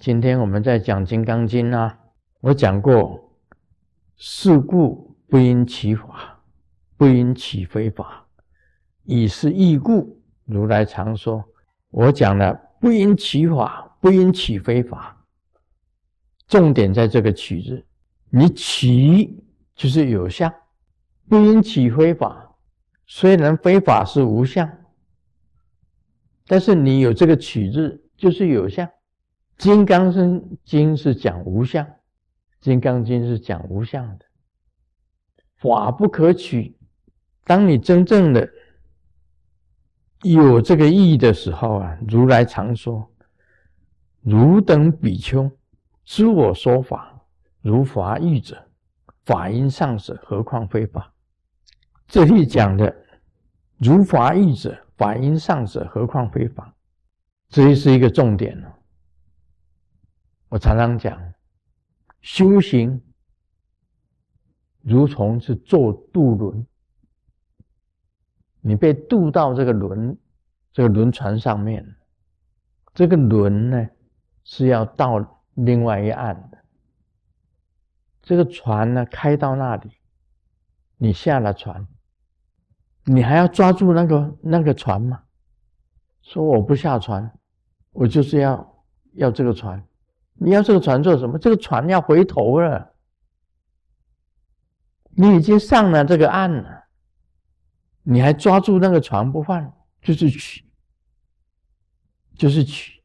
今天我们在讲《金刚经》啊，我讲过，是故不应起法，不应起非法，以是义故，如来常说。我讲了，不应起法，不应起非法，重点在这个“起”字。你起就是有相，不应起非法。虽然非法是无相，但是你有这个“起”字，就是有相。《金刚经》是讲无相，《金刚经》是讲无相的，法不可取。当你真正的有这个意义的时候啊，如来常说：“汝等比丘，知我说法，如法义者，法因上者，何况非法？”这里讲的“如法义者，法因上者，何况非法？”这是一个重点了。我常常讲，修行如同是坐渡轮，你被渡到这个轮，这个轮船上面，这个轮呢是要到另外一岸的。这个船呢开到那里，你下了船，你还要抓住那个那个船吗？说我不下船，我就是要要这个船。你要这个船做什么？这个船要回头了，你已经上了这个岸了，你还抓住那个船不放，就是取，就是取。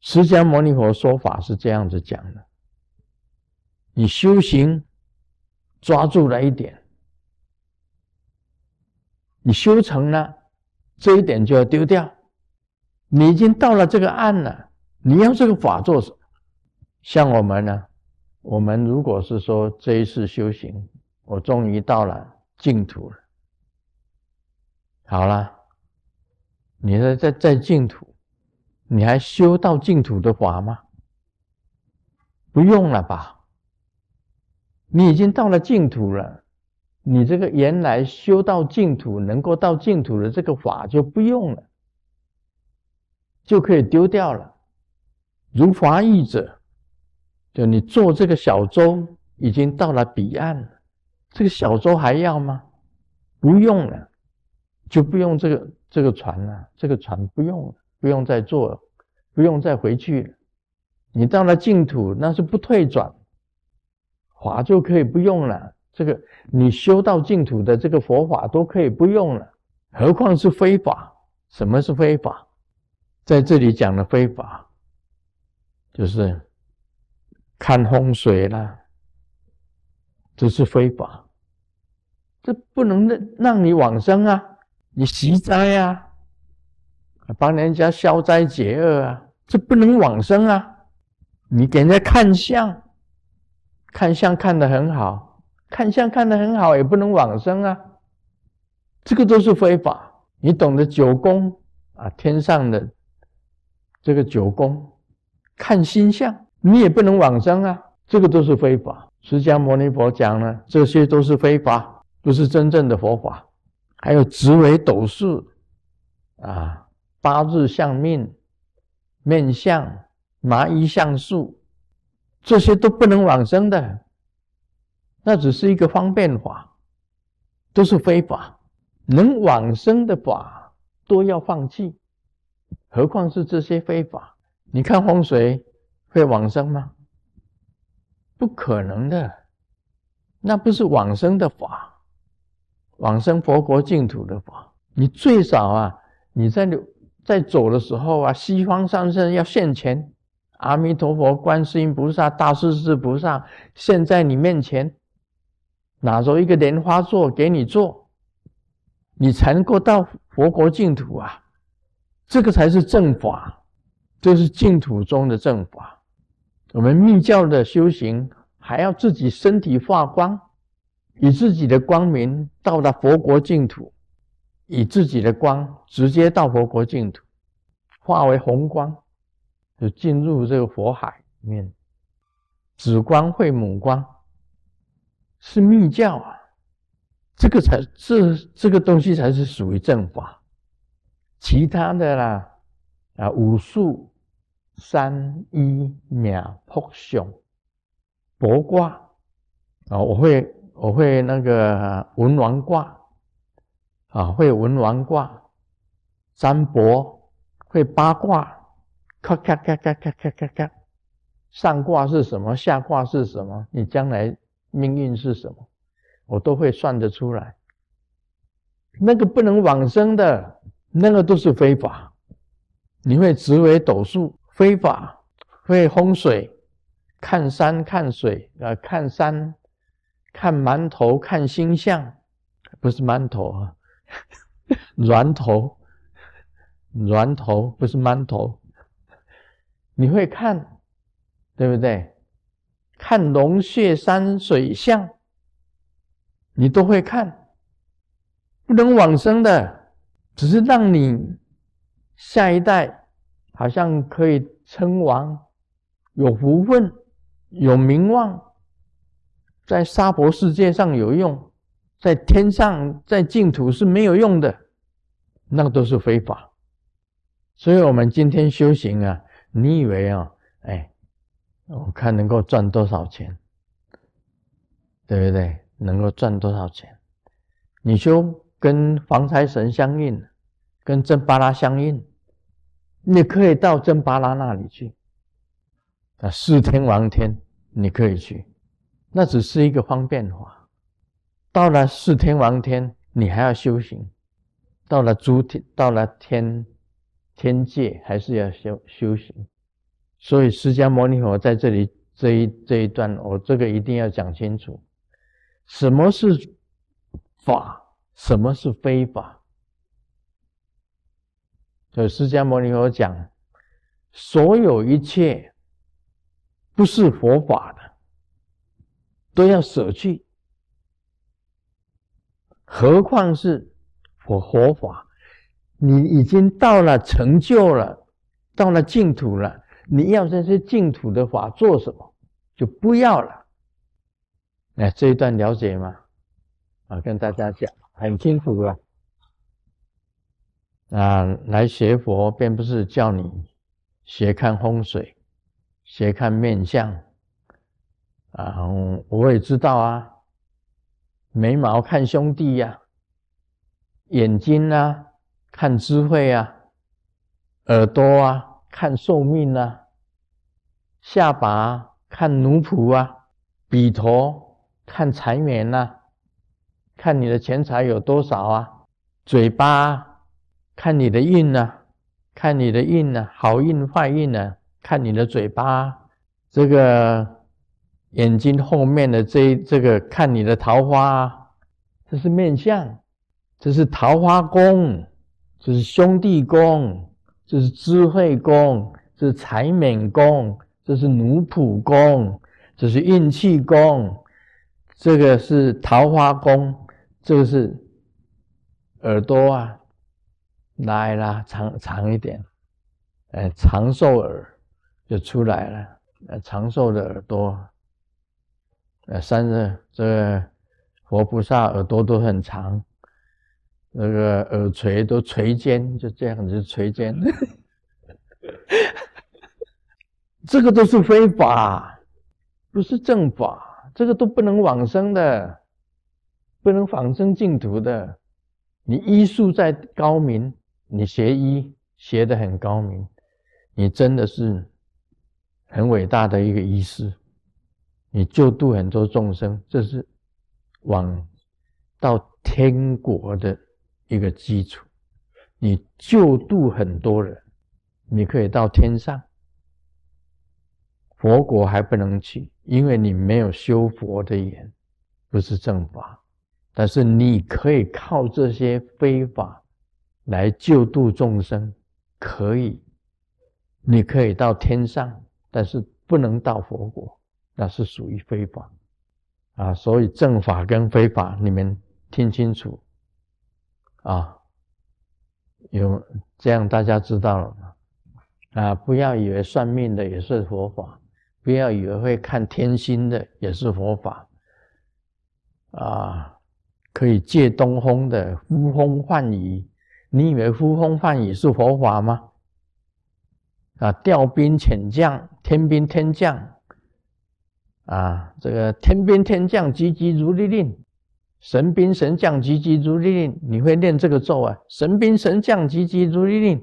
释迦牟尼佛说法是这样子讲的：你修行抓住了一点，你修成了这一点就要丢掉。你已经到了这个岸了，你要这个法做什么？像我们呢，我们如果是说这一次修行，我终于到了净土了。好了，你在在在净土，你还修到净土的法吗？不用了吧？你已经到了净土了，你这个原来修到净土能够到净土的这个法就不用了，就可以丢掉了。如法意者。就你坐这个小舟已经到了彼岸了，这个小舟还要吗？不用了，就不用这个这个船了，这个船不用了，不用再坐了，不用再回去了。你到了净土，那是不退转，法就可以不用了。这个你修到净土的这个佛法都可以不用了，何况是非法？什么是非法？在这里讲的非法，就是。看风水啦，这是非法，这不能让让你往生啊！你习灾啊，帮人家消灾解厄啊，这不能往生啊！你给人家看相，看相看得很好，看相看得很好，也不能往生啊！这个都是非法。你懂得九宫啊，天上的这个九宫，看星象。你也不能往生啊，这个都是非法。释迦牟尼佛讲了，这些都是非法，不是真正的佛法。还有紫微斗数啊，八字相命、面相、麻衣相术，这些都不能往生的，那只是一个方便法，都是非法。能往生的法都要放弃，何况是这些非法？你看风水。会往生吗？不可能的，那不是往生的法，往生佛国净土的法。你最少啊，你在在走的时候啊，西方三圣要现前，阿弥陀佛、观世音菩萨、大势至菩萨现在你面前，拿着一个莲花座给你坐，你才能够到佛国净土啊。这个才是正法，这是净土中的正法。我们密教的修行，还要自己身体发光，以自己的光明到达佛国净土，以自己的光直接到佛国净土，化为红光，就进入这个佛海里面。紫光会母光，是密教啊，这个才这这个东西才是属于正法，其他的啦啊武术。三一秒破相博卦啊，我会我会那个文王卦啊，会文王卦占卜，会八卦，咔咔咔咔咔咔咔咔，上卦是什么？下卦是什么？你将来命运是什么？我都会算得出来。那个不能往生的，那个都是非法。你会紫微斗数非法，会风水，看山看水啊，看山，看馒头，看星象，不是馒头啊，鸾头，软头不是馒头。你会看，对不对？看龙穴山水象，你都会看。不能往生的，只是让你下一代好像可以称王，有福分，有名望，在娑婆世界上有用，在天上在净土是没有用的，那都是非法。所以，我们今天修行啊，你以为啊，哎，我看能够赚多少钱，对不对？能够赚多少钱？你修。跟防财神相应，跟真巴拉相应，你可以到真巴拉那里去。啊，四天王天你可以去，那只是一个方便法。到了四天王天，你还要修行；到了诸天，到了天天界，还是要修修行。所以释迦牟尼佛在这里这一这一段，我这个一定要讲清楚：什么是法？什么是非法？所以释迦牟尼佛讲，所有一切不是佛法的，都要舍去。何况是佛佛法？你已经到了成就了，到了净土了，你要这些净土的法做什么？就不要了。哎，这一段了解吗？啊，跟大家讲。很清楚了，啊，来学佛，并不是叫你学看风水，学看面相，啊，我也知道啊，眉毛看兄弟呀，眼睛啊看智慧啊，耳朵啊看寿命啊，下巴看奴仆啊，笔头看财源呐。看你的钱财有多少啊？嘴巴看你的运呢？看你的运呢？好运坏运呢？看你的嘴巴。这个眼睛后面的这这个看你的桃花，这是面相，这是桃花宫，这是兄弟宫，这是智慧宫，这是财冕宫，这是奴仆宫，这是运气宫，这个是桃花宫。这个是耳朵啊，来啦，长长一点，哎，长寿耳就出来了，呃，长寿的耳朵，呃，三个这个活菩萨耳朵都很长，那个耳垂都垂肩，就这样子垂肩，这个都是非法，不是正法，这个都不能往生的。不能仿生净土的，你医术再高明，你学医学的很高明，你真的是很伟大的一个医师，你救度很多众生，这是往到天国的一个基础。你救度很多人，你可以到天上，佛国还不能去，因为你没有修佛的眼，不是正法。但是你可以靠这些非法来救度众生，可以，你可以到天上，但是不能到佛国，那是属于非法啊。所以正法跟非法，你们听清楚啊，有这样大家知道了吗？啊，不要以为算命的也是佛法，不要以为会看天星的也是佛法啊。可以借东风的呼风唤雨，你以为呼风唤雨是佛法吗？啊，调兵遣将，天兵天将，啊，这个天兵天将急急如律令，神兵神将急急如律令，你会念这个咒啊？神兵神将急急如律令，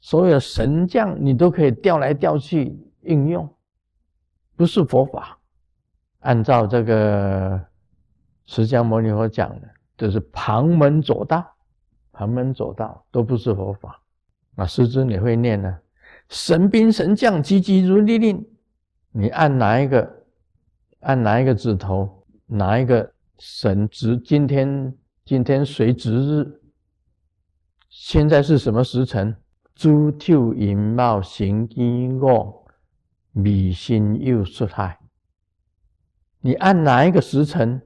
所有神将你都可以调来调去应用，不是佛法。按照这个释迦牟尼佛讲的，就是旁门左道，旁门左道都不是佛法。啊，师尊你会念呢？神兵神将急急如律令，你按哪一个？按哪一个指头？哪一个神值？今天今天谁值日？现在是什么时辰？朱跳银茂行衣恶，米心又出害。你按哪一个时辰，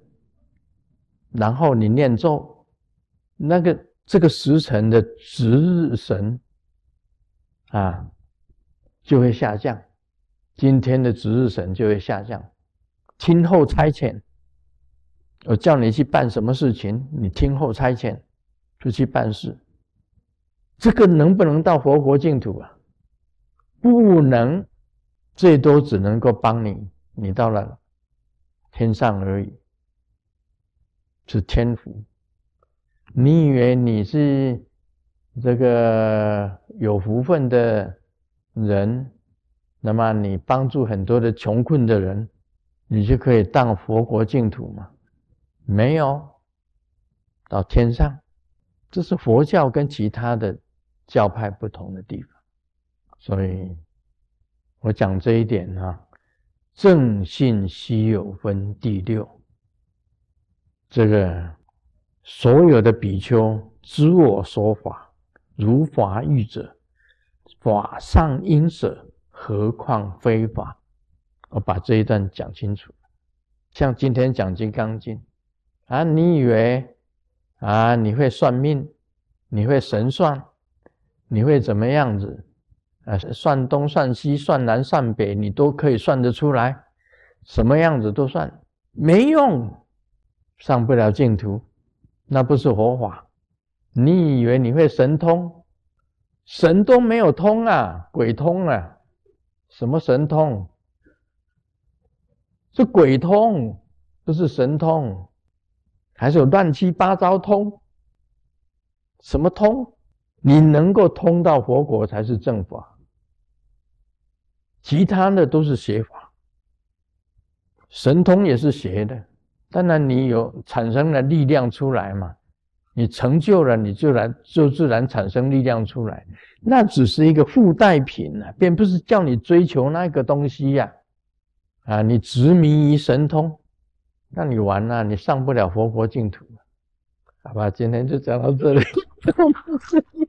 然后你念咒，那个这个时辰的值日神啊，就会下降。今天的值日神就会下降。听候差遣，我叫你去办什么事情，你听候差遣就去办事。这个能不能到佛国净土啊？不能，最多只能够帮你，你到了。天上而已，是天福。你以为你是这个有福分的人，那么你帮助很多的穷困的人，你就可以当佛国净土吗？没有，到天上。这是佛教跟其他的教派不同的地方。所以我讲这一点啊。正信稀有分第六，这个所有的比丘知我说法，如法欲者，法上应舍，何况非法？我把这一段讲清楚。像今天讲《金刚经》，啊，你以为啊，你会算命，你会神算，你会怎么样子？啊，算东算西，算南算北，你都可以算得出来，什么样子都算，没用，上不了净土，那不是佛法。你以为你会神通，神都没有通啊，鬼通啊，什么神通？是鬼通，不是神通，还是有乱七八糟通？什么通？你能够通到佛国才是正法。其他的都是邪法，神通也是邪的。当然，你有产生了力量出来嘛？你成就了，你就然就自然产生力量出来。那只是一个附带品啊，并不是叫你追求那个东西呀。啊，你执迷于神通，那你完了，你上不了佛国净土。好吧，今天就讲到这里。